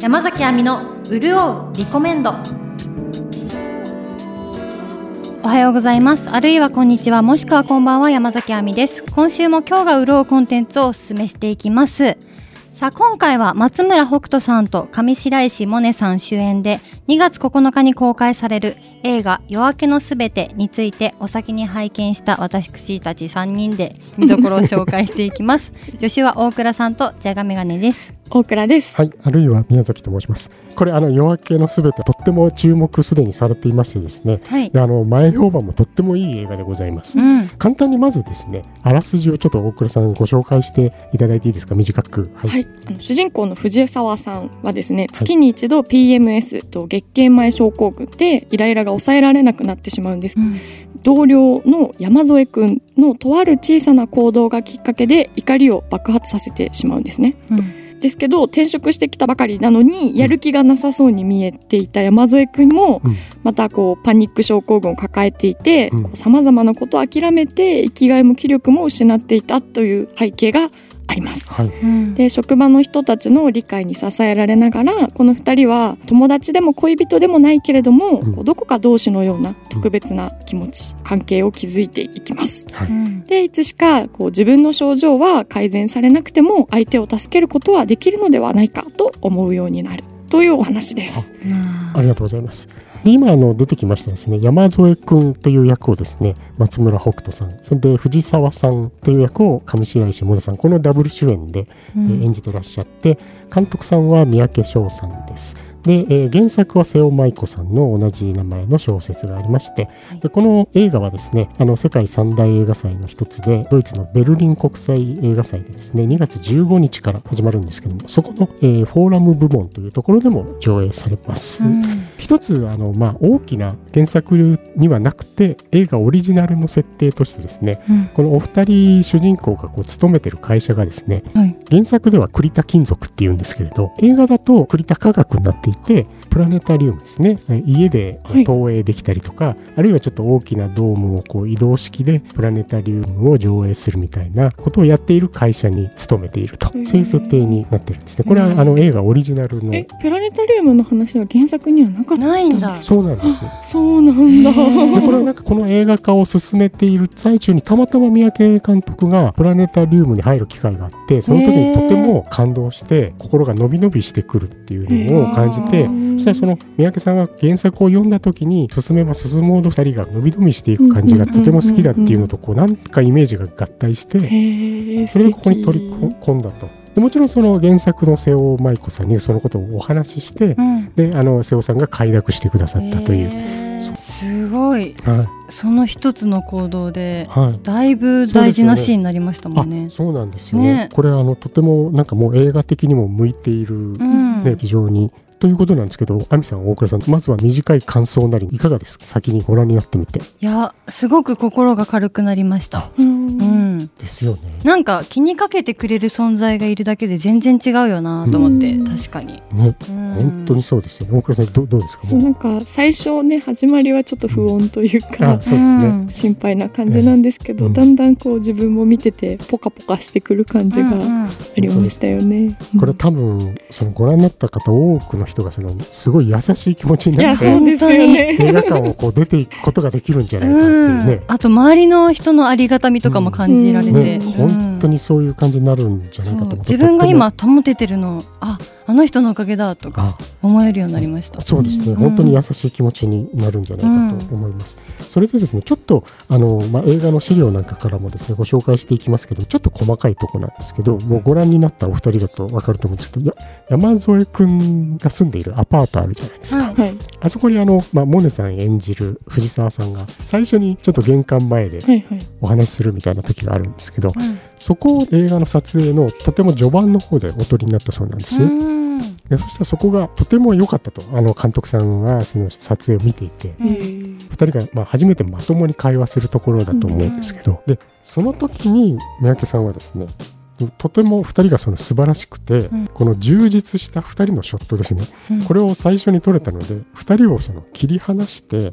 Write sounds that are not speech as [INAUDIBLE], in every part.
山崎亜美の潤うリコメンド。おはようございます。あるいはこんにちは。もしくはこんばんは山崎亜美です。今週も今日が潤うコンテンツをお勧めしていきます。さあ今回は松村北斗さんと上白石萌音さん主演で2月9日に公開される映画「夜明けのすべて」についてお先に拝見した私たち3人で見どころを紹介していきます。[LAUGHS] 助手は大倉さんとじゃがメガネです。大倉です。はいあるいは宮崎と申します。これあの夜明けのすべてとっても注目すでにされていましてですね、はい、であの前評判もとってもいい映画でございます、うん、簡単にまずですねあらすじをちょっと大倉さんご紹介していただいていいですか？短く。はい、はい、あの主人公の藤沢さんはですね月に一度 PMS と月経前症候群でイライラが抑えられなくなってしまうんです、うん、同僚の山添君のとある小さな行動がきっかけで怒りを爆発させてしまうんですね、うん。ですけど転職してきたばかりなのにやる気がなさそうに見えていた山添君もまたこうパニック症候群を抱えていてさまざまなことを諦めて生きがいも気力も失っていたという背景があります、はい、で職場の人たちの理解に支えられながらこの2人は友達でも恋人でもないけれども、うん、どこか同志のような特別な気持ち、うん、関係を築いていきます。はい、でいつしかこう自分の症状は改善されなくても相手を助けることはできるのではないかと思うようになる。というお話です。ありがとうございます。で今あの出てきましたですね山添君という役をですね松村北斗さんそれで藤沢さんという役を上白石萌音さんこのダブル主演で、うん、演じてらっしゃって監督さんは三宅翔さんです。で、えー、原作は瀬尾舞子さんの同じ名前の小説がありまして、はい、でこの映画はですねあの世界三大映画祭の一つでドイツのベルリン国際映画祭でですね2月15日から始まるんですけどもそこの、えー、フォーラム部門というところでも上映されます。うん、一つあの、まあ、大きな原作にはなくて映画オリジナルの設定としてですね、うん、このお二人主人公がこう勤めてる会社がですね、はい、原作では栗田金属っていうんですけれど映画だと栗田科学になっていてプラネタリウムですね。家で投影できたりとか、はい、あるいはちょっと大きなドームをこう移動式でプラネタリウムを上映するみたいなことをやっている会社に勤めていると。そういう設定になってるんですね。これはあの映画オリジナルのプラネタリウムの話は原作にはなかったないんだ。そうなんです。そうなんだ。でこれはなんかこの映画化を進めている最中にたまたま三宅監督がプラネタリウムに入る機会があってその時にとても感動して心が伸び伸びしてくるっていうのを感じてそしたらその三宅さんが原作を読んだ時に進めば進むほど2人が伸び伸びしていく感じがとても好きだっていうのとこうなんかイメージが合体してそれでここに取り込んだと。でもちろんその原作の瀬尾舞子さんにそのことをお話しして、うん、であの瀬尾さんが快諾してくださったという。すごい、はい、その一つの行動で、はい、だいぶ大事なシーンになりましたもんね。そう、ね、なんですよ。ね。ねこれあのとてもなんかもう映画的にも向いている、ね、うん、非常にということなんですけど、亜美さん、大倉さん、まずは短い感想なり、いかがですか？先にご覧になってみて。いや、すごく心が軽くなりました。うん。ですよね。なんか気にかけてくれる存在がいるだけで全然違うよなと思って、確かに。ね、本当にそうですよね。大倉さん、どどうですか？そう、なんか最初ね、始まりはちょっと不穏というか、うん、そうですね。心配な感じなんですけど、だんだんこう自分も見てて、ポカポカしてくる感じがありましたよね。これ多分、そのご覧になった方、多くの人がそのすごい優しい気持ちになって映画館をこう出ていくことができるんじゃないかっていうね、あと周りの人のありがたみとかも感じられて、うん。ね、本当にそういう感じになるんじゃないかと思って、自分が今保ててるのああの人のおかげだとか思えるようになりました。そうですね、うん、本当に優しい気持ちになるんじゃないかと思います、うん、それでですねちょっとあの、まあ、映画の資料なんかからもですねご紹介していきますけどちょっと細かいとこなんですけどもうご覧になったお二人だと分かると思うんですけど山添君が住んでいるアパートあるじゃないですか、はい、あそこにあの、まあ、モネさん演じる藤沢さんが最初にちょっと玄関前でお話しするみたいな時があるんですけど、はいはい、そこを映画の撮影のとても序盤の方でお撮りになったそうなんです。でそしたらそこがとても良かったと。あの監督さんがその撮影を見ていて。2人がまあ初めてまともに会話するところだと思うんですけど、でその時に三宅さんはですねとても2人がその素晴らしくて、うん、この充実した2人のショットですね、うん、これを最初に撮れたので2人をその切り離して、うん、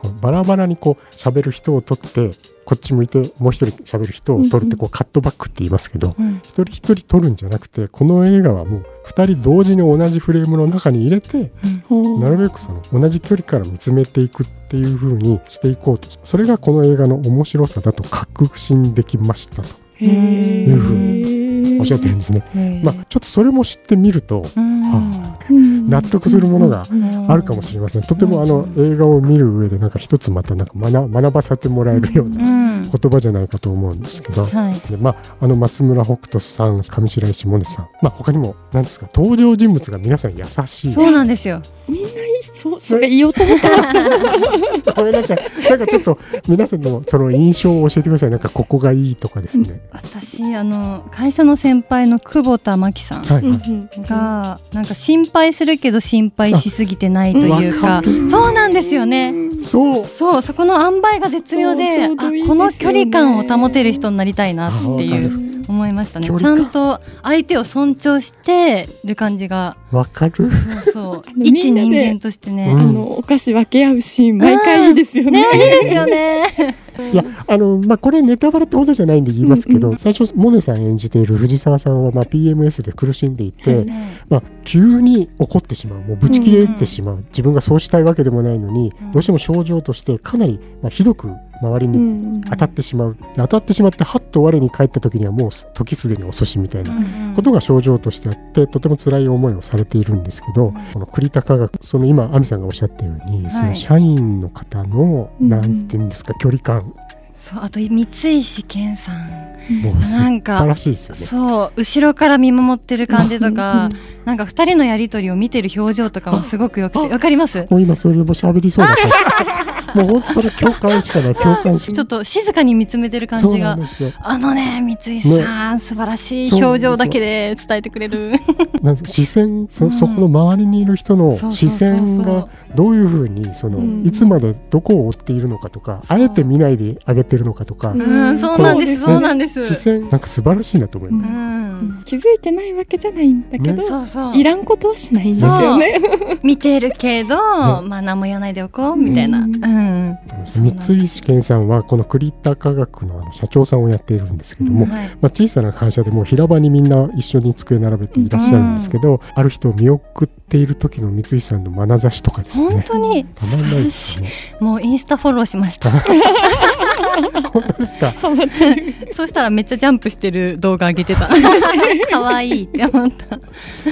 こうバラバラにこう喋る人を撮ってこっち向いてもう一人喋る人を撮るってこうカットバックって言いますけど、うん。一人一人撮るんじゃなくてこの映画はもう二人同時に同じフレームの中に入れてなるべくその同じ距離から見つめていくっていう風にしていこうと。それがこの映画の面白さだと確信できましたというふうにおっしゃってるんですね。まあ、ちょっとそれも知ってみるとうん。はうん。納得するものがうん。あるかもしれません。とてもあの映画を見る上でなんか一つまたなんか学学ばせてもらえるよううなん。言葉じゃないかと思うんですけど。はい。でまあ、あの松村北斗さん上白石萌音さん、まあ、他にも何ですか登場人物が皆さん優しい。そうなんですよみんないいそうそれ言おうと思ってました [LAUGHS] ごめんなさい。なんかちょっと皆さんのその印象を教えてください。なんかここがいいとかですね、私あの会社の先輩の久保田真紀さんはい、はいなんか心配するけど心配しすぎてないというか。そうなんですよね。そう。そうそこの塩梅が絶妙でね。あこの距離感を保てる人になりたいなっていう思いましたね。ち距離感ゃんと相手を尊重してる感じが。わかる？そうそう。[LAUGHS] 一人間としてね、うん。あのお菓子分け合うシーン毎回いいですよね。ねいいですよね。[LAUGHS] いやあのまあこれネタバレってほどじゃないんで言いますけど、うん。うん最初モネさん演じている藤沢さんはまあ PMS で苦しんでいて、はい。まあ、急に怒ってしまう。もうぶち切れてしまう、自分がそうしたいわけでもないのに、うん。どうしても症状としてかなり、まあ、ひどく周りうにん当たってしまう、で当たってしまってはっと我に返った時にはもう時すでに遅しみたいなことが症状としてあってとても辛い思いをされているんですけど、この栗高がその今亜美さんがおっしゃったように、はい。その社員の方のうんなんていうんですか距離感。そうあと三石健さん。もう素なんか晴らしいですよね。そう後ろから見守ってる感じとかなんか二人のやりとりを見てる表情とかもすごくよくてわかります？もう今それも喋りそうな感じもう本当それ共感しかない共感しかない。ちょっと静かに見つめてる感じが。あのね三井さん、素晴らしい表情だけで伝えてくれる。なんです視線そ,、うんそこの周りにいる人の視線がどういうふうにその、うんいつまでどこを追っているのかとかあえて見ないであげてるのかとか、うんうんそうなんですそうなんです。視線なんか素晴らしいなと思います。うん。気づいてないわけじゃないんだけど、ねそうそう。いらんことはしないんですよね。見てるけど、まあ何も言わないでおこうみたいな、ううんん。三石健さんはこの栗田科学のあの社長さんをやっているんですけども、はい。まあ、小さな会社でもう平場にみんな一緒に机並べていらっしゃるんですけど、ある人を見送っている時の三石さんの眼差しとかですね。本当にたまんないですね。もうインスタフォローしました [LAUGHS] 本当ですか？そしたらめっちゃジャンプしてる動画上げてた。[LAUGHS] 可愛いって思った。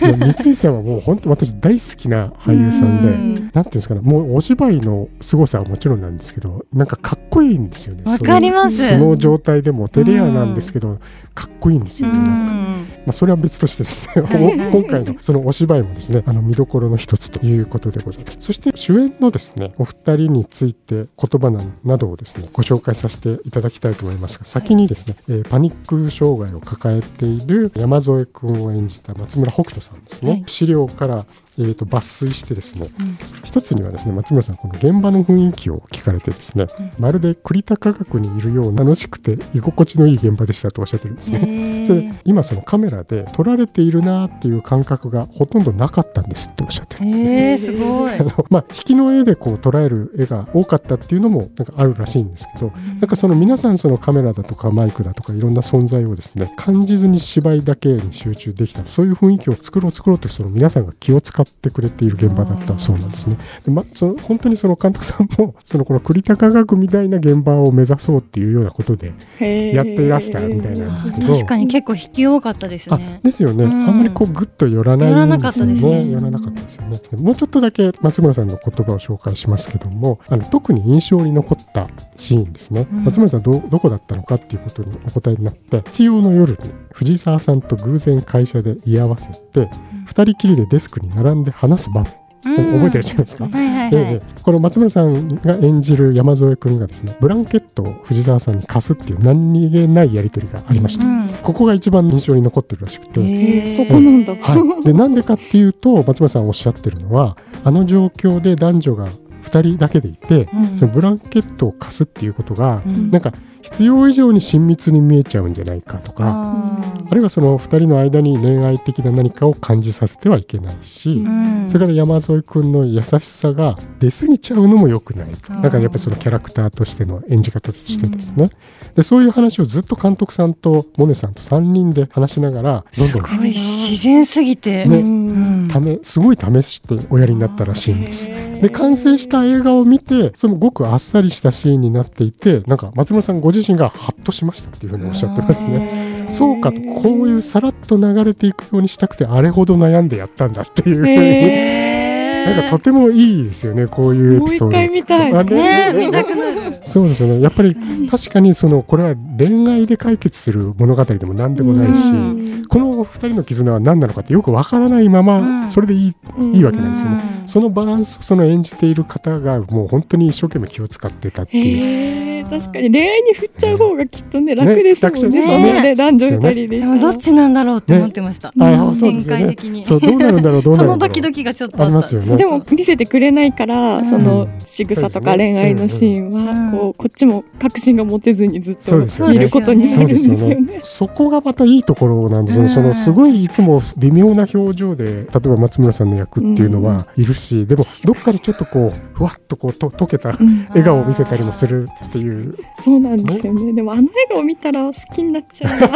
三井さんはもう本当私大好きな俳優さんで、うん。なんていうんですかねもうお芝居の凄さはもちろんなんですけどなんかかっこいいんですよね。わかります。その状態でも照れ屋なんですけど、かっこいいんですうよね、なんか。んまあ、それは別としてですね、はいはい。今回のそのお芝居もですねあの見どころの一つということでございます。そして主演のですねお二人について言葉ななどをですねご紹介させていただきたいと思いますが先にですね、えーパニック障害を抱えている山添君を演じた松村北斗さんですね、はい。資料からえー、と抜粋してですね、うん。一つにはですね松村さんこの現場の雰囲気を聞かれてですね、うん。まるで栗田科学にいるような楽しくて居心地のいい現場でしたとおっしゃってるんですね。へそれー今そのカメラで撮られているなっていう感覚がほとんどなかったんですっておっしゃってる。へーすごい。[LAUGHS] あのまあ、引きの絵でこう捉える絵が多かったっていうのもなんかあるらしいんですけどなんかその皆さんそのカメラだとかマイクだとかいろんな存在をですね感じずに芝居だけに集中できたそういう雰囲気を作ろう作ろうとその皆さんが気を使ってくれている現場だった。そうなんですね。でま、その本当にその監督さんも [LAUGHS] そのこの栗田科学みたいな現場を目指そうっていうようなことでやっていらしたみたいなんですけど。確かに結構引き多かったですあねですよね、うん。あんまりこうグッと寄らないんですよ寄らなかったですね。寄らなかったですよね。もうちょっとだけ松村さんの言葉を紹介しますけどもあの特に印象に残ったシーンですね、うん。松村さんどどこだったのかっていうことにお答えになって日曜の夜に藤沢さんと偶然会社で居合わせて二人きりでデスクに並んで話す場面、うん。覚えてらっしゃいますか、はいはいはい、ええこの松村さんが演じる山添君がですねブランケットを藤沢さんに貸すっていう何気ないやり取りがありました、うん。ここが一番印象に残ってるらしくて、そこなんだ。はい、でなんでかっていうと松村さんおっしゃってるのはあの状況で男女が2人だけでいて、うん。そのブランケットを貸すっていうことが、うん。なんか必要以上に親密に見えちゃうんじゃないかとか、あるいはその2人の間に恋愛的な何かを感じさせてはいけないし、うん。それから山添君の優しさが出過ぎちゃうのも良くないだからやっぱりそのキャラクターとしての演じ方としてですね、でそういう話をずっと監督さんとモネさんと3人で話しながらどんどんすごい自然すぎて、ね。うんためすごい試しておやりになったらしいんです。で完成した映画を見てそのごくあっさりしたシーンになっていてなんか松村さんご自身がハッとしましたっていうふうにおっしゃってますね。そうかとこういうさらっと流れていくようにしたくてあれほど悩んでやったんだっていうふうに、へなんかとてもいいですよねこういうエもう一ピソード。回見たい。あねえ見たくなるそうですよねやっぱり確かにそのこれは恋愛で解決する物語でも何でもないし、うんこの2人の絆は何なのかってよくわからないまま、うんそれでいいいいわけなんですよね。うんそのバランスをその演じている方がもう本当に一生懸命気を使ってたっていう。確かに。恋愛に振っちゃう方がきっとね楽ですもんね。ねそのね。男女二人で。でもどっちなんだろうって思ってました、あうんあそうですよね。展開的に。そうどうなるんだろうどうなそるんだろう。のドキドキがちょっとあったありますよね。でも見せてくれないから、うん。その仕草とか恋愛のシーンは、うん。こうこっちも確信が持てずにずっとそうですよね。見ることになるんですよね。そこがまたいいところなんですよ、うん。そのすごいいつも微妙な表情で例えば松村さんの役っていうのはいるし、でもどっかでちょっとこうふわっとこうと溶けたうん。笑顔を見せたりもするっていうそうなんですよね。でもあの笑顔見たら好きになっちゃうな。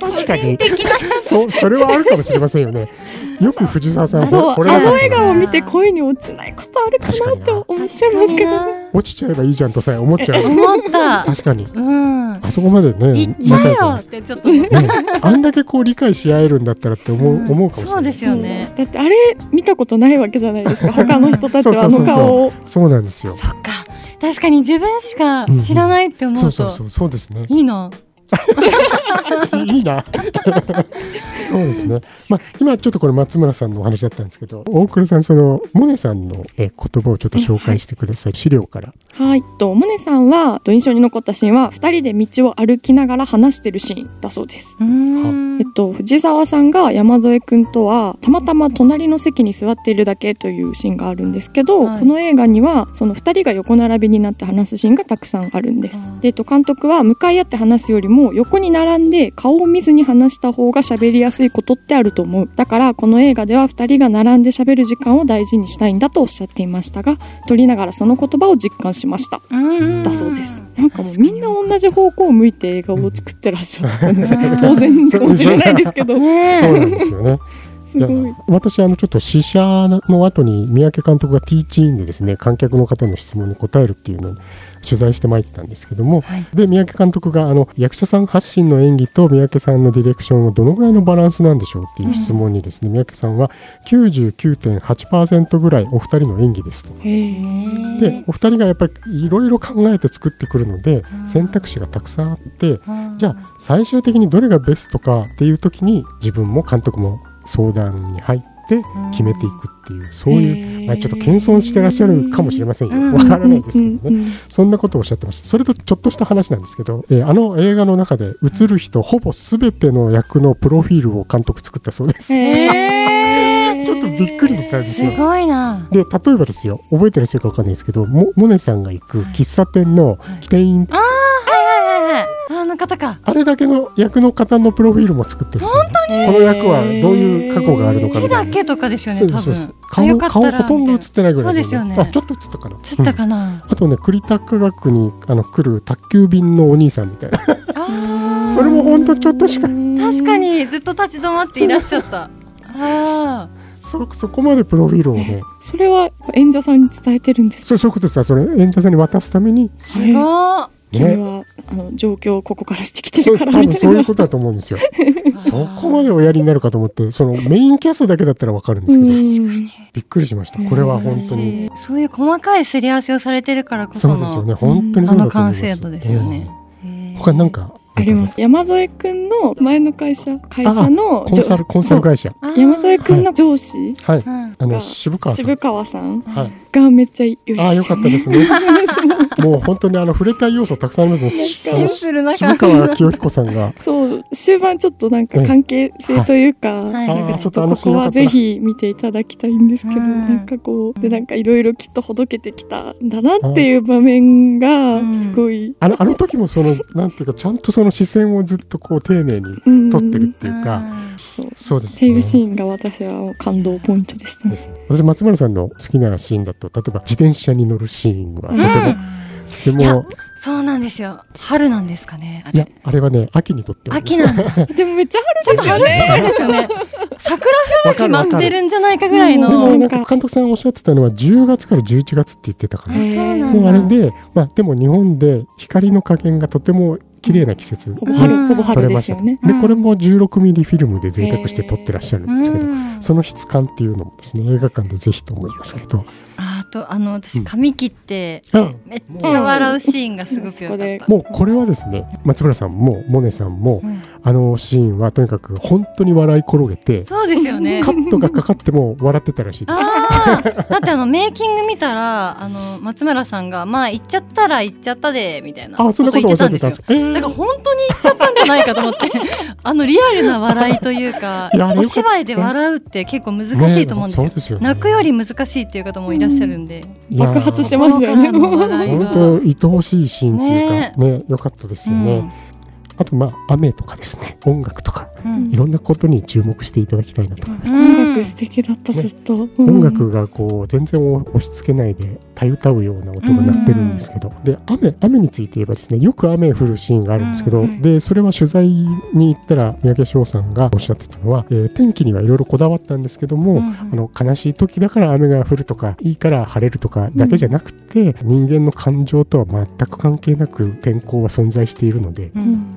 確かに。そうそれはあるかもしれませんよね。よく藤沢さんそう、あの笑顔を見て恋に落ちないことあるかなって思っちゃいますけどね。落ちちゃえばいいじゃんとさえ思っちゃう。思った。確かに。うん。あそこまでね行っちゃえよってちょっと。ね。あんだけこう理解し合えるんだったらって思う,、思うかもしれない。そうですよね。だってあれ見たことないわけじゃないですか。他の人たちはあの顔を。そうなんですよ。そっか確かに自分しか知らないって思そううとそうそう。そうですね。いいな。[LAUGHS] いいなそうですね。まあ今ちょっとこれ松村さんのお話だったんですけど大倉さんそのモネさんのえ言葉をちょっと紹介してください、資料から。はい。と、モネさんは、と印象に残ったシーンは、二人で道を歩きながら話してるシーンだそうです。えっと、藤沢さんが山添くんとはたまたま隣の席に座っているだけというシーンがあるんですけど、はい。この映画にはその2人が横並びになって話すシーンがたくさんあるんです。うん。で、えっと、監督は向かい合って話すよりも横に並んで顔を見ずに話した方が喋りやすいことってあると思う。だからこの映画では2人が並んで喋る時間を大事にしたいんだとおっしゃっていましたが撮りながらその言葉を実感しました。うんだそうです。なんかもうみんな同じ方向を向いて映画を作ってらっしゃったんで当然かもしれないですけど。ねそうなんですよねすごい。私あのちょっと試写の後に三宅監督がティーチインでですね観客の方の質問に答えるっていうのを取材してまいったんですけどもはい。で三宅監督があの役者さん発信の演技と三宅さんのディレクションをどのぐらいのバランスなんでしょうっていう質問にですね、三宅さんは99.8%ぐらいお二人の演技ですと。でお二人がやっぱりいろいろ考えて作ってくるのでうん。選択肢がたくさんあってうん。じゃあ最終的にどれがベストかっていう時に自分も監督も相談に入って決めていくっていうそういう、まあ、ちょっと謙遜してらっしゃるかもしれませんよ。うん。わからないですけどね、そんなことをおっしゃってました。それとちょっとした話なんですけど、えーあの映画の中で映る人ほぼ全ての役のプロフィールを監督作ったそうです、[LAUGHS] ちょっとびっくりだったんですすよごいな。で例えばですよ。覚えてらっしゃるかわかんないですけどモモネさんが行く喫茶店の店員はいの方か。あれだけの役の方のプロフィールも作ってるんですよね。この役はどういう過去があるのか手だけとかですよね。多分。顔よかったら顔ほとんど映ってないぐらいそうですよね。あちょっと映ったかな。映ったかな？あとね栗田科学にあの来る宅急便のお兄さんみたいな。あそれもほんとちょっとしか。ー確かにずっと立ち止まっていらっしゃった。あそそこまでプロフィールをね。それは演者さんに伝えてるんですそうそういうことです。よそれ演者さんに渡すために。あ、すごい。君ねはあの状況をここからしてきてるからみたいな。分そういうことだと思うんですよ。[LAUGHS] そこまでおやりになるかと思ってそのメインキャストだけだったらわかるんですけど。うんびっくりしました。これは本当に。そういう細かいすり合わせをされてるからこそそうですよのね。本当にあのそうだと思います。完成度ですよね。うん他なんかあります。山添くんの前の会社会社のコンサルコンサル会社。山添くんの上司はい。うんあの渋川さん。渋川さん。はいがめっちゃ良いです、ね、あよかったですね。も。う本当にあの触れたい要素たくさんあります。ねシンプルな渋川清彦さんが。そう終盤ちょっとなんか関係性というか、はい。なんかちょっとここはぜひ見ていただきたいんですけど、なんかこうでなんかいろいろきっとほどけてきたんだなっていう場面がすごい、あのあの時もそのなんていうかちゃんとその視線をずっとこう丁寧に撮ってるっていうか、そう。そうです、ね、っていうシーンが私は感動ポイントでしたね。私松村さんの好きなシーンだと例えば自転車に乗るシーンは。とても、でもそうなんですよ。春なんですかねいやあれはね秋にとって秋なんだ。[LAUGHS] でもめっちゃ春ですよね春ですよね。桜吹雪待ってるんじゃないかぐらいの。でもなんか監督さんおっしゃってたのは10月から11月って言ってたかなそうなんだ。もうあれでまあでも日本で光の加減がとても綺麗な季節。春ほぼ春ですよね。でこれも16ミリフィルムで贅沢して撮ってらっしゃるんですけど、その質感っていうのもですね映画館でぜひと思いますけど。あとあの私髪切ってめっちゃ笑うシーンがすごくよかった、もうこれはですね松村さんもモネさんも、あのシーンはとにかく本当に笑い転げてそうですよね。カットがかかっても笑ってたらしいです。あだってあのメイキング見たらあの松村さんがまあ行っちゃったら行っちゃったでみたいなあそんなことおってたんです。か、えー、だから本当に行っちゃったんじゃないかと思ってあのリアルな笑いというかお芝居で笑うって結構難しいと思うんですよ,、ですよね、泣くより難しいっていう方もいらっしゃるんで、うん、爆発してましたよね。本当愛おしいシーンっていうかねね良かったですよね、うん。あとまあ雨とかですね。音楽とか、うん、いろんなことに注目していただきたいなと思います、音楽素敵だった、ずっと、音楽がこう全然押し付けないでたゆたうような音が鳴ってるんですけど、で雨雨について言えばですねよく雨降るシーンがあるんですけど、でそれは取材に行ったら三宅翔さんがおっしゃってたのは、えー、天気にはいろいろこだわったんですけども、あの悲しい時だから雨が降るとかいいから晴れるとかだけじゃなくて、人間の感情とは全く関係なく天候は存在しているので、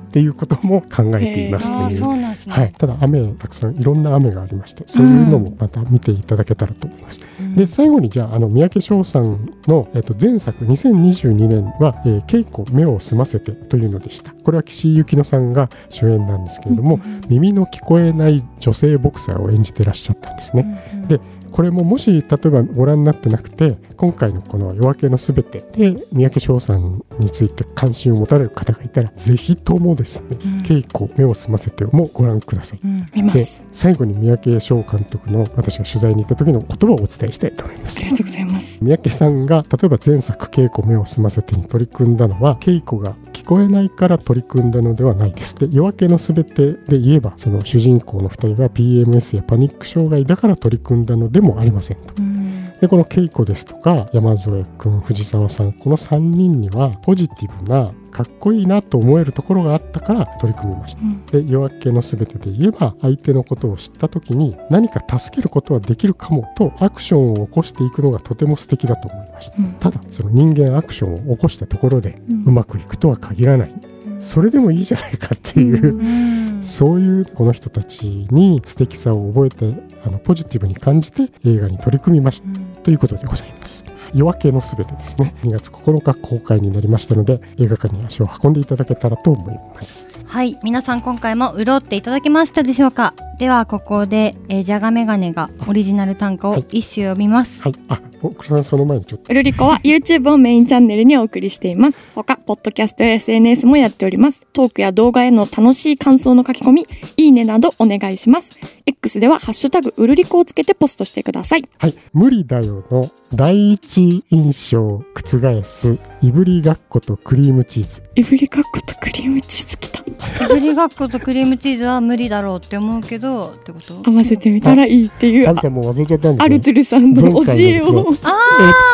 っていうことも考えていますという、ね、はい、ただ雨たくさんいろんな雨がありましてそういうのもまた見ていただけたらと思います。うん、で最後にじゃああの三宅翔さんの、えっと、前作2022年は「えー、稽古目を澄ませて」というのでしたこれは岸井ゆきのさんが主演なんですけれども、うん、耳の聞こえない女性ボクサーを演じてらっしゃったんですね。うん、でこれももし例えばご覧になってなくて今回のこの「夜明けのすべて」で三宅翔さんについて関心を持たれる方がいたらぜひともですね、うん、稽古目を澄ませてもご覧ください、うん、で最後に三宅翔監督の私が取材に行った時の言葉をお伝えしたいと思います。ありがとうございます。三宅さんが例えば前作「稽古目を澄ませて」に取り組んだのは稽古が聞こえないから取り組んだのではないです。で夜明けのすべてで言えばその主人公の2人が PMS やパニック障害だから取り組んだのでもありませんと、うん。でこの稽古ですとか山添君藤沢さんこの3人にはポジティブなかっこいいなと思えるところがあったから取り組みました、うん、で夜明けの全てで言えば相手のことを知った時に何か助けることはできるかもとアクションを起こしていくのがとても素敵だと思いました、うん、ただその人間アクションを起こしたところでうまくいくとは限らない、うん、それでもいいじゃないかっていう、そういうこの人たちに素敵さを覚えてあのポジティブに感じて映画に取り組みました、ということでございます。夜明けのすべてですね。2月9日公開になりましたので映画館に足を運んでいただけたらと思います。はい。皆さん今回も潤っていただけましたでしょうか？ではここで、えー、ジャガメガネがオリジナル短歌を一首読みます。はい、はい、あ僕さんその前にちょっと。ウルリコは YouTube をメインチャンネルにお送りしています。他ポッドキャストや SNS もやっております。トークや動画への楽しい感想の書き込みいいねなどお願いします。X ではハッシュタグウルリコをつけてポストしてください。はい。無理だよの第一印象を覆すいぶりがっことクリームチーズ。いぶりがっことクリームチーズきた。いぶりがっことクリームチーズは無理だろうって思うけどってこと？合わせてみたらいいっていう。さんもう忘れちゃったんです、ね、アルトゥルさんの教えを、ね、エピ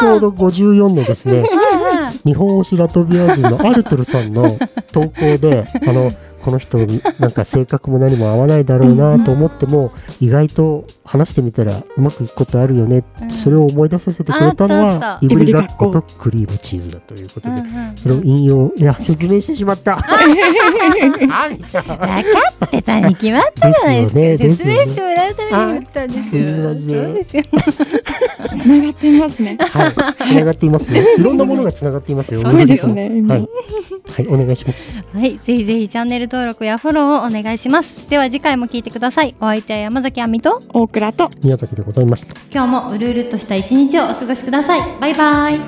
ソード54のですね日本推しラトビア人のアルトゥルさんの投稿であのこの人なんか性格も何も合わないだろうなと思っても意外と話してみたらうまくいくことあるよね、うん、それを思い出させてくれたのはいぶりがっことクリームチーズだということで、それを引用いや説明してしまった [LAUGHS] 分かってたに決まったじゃないですか。ね、説明してもらうために言ったんですよ。そうですよ。つながっていますね。はい。つながっていますね。いろんなものがつながっていますよ。そうですね、はいはいお願いします。はいぜひぜひチャンネル登録やフォローをお願いします。では次回も聞いてください。お相手は山崎亜美と大倉と宮崎でございました。今日もうるうるとした一日をお過ごしください。バイバイ。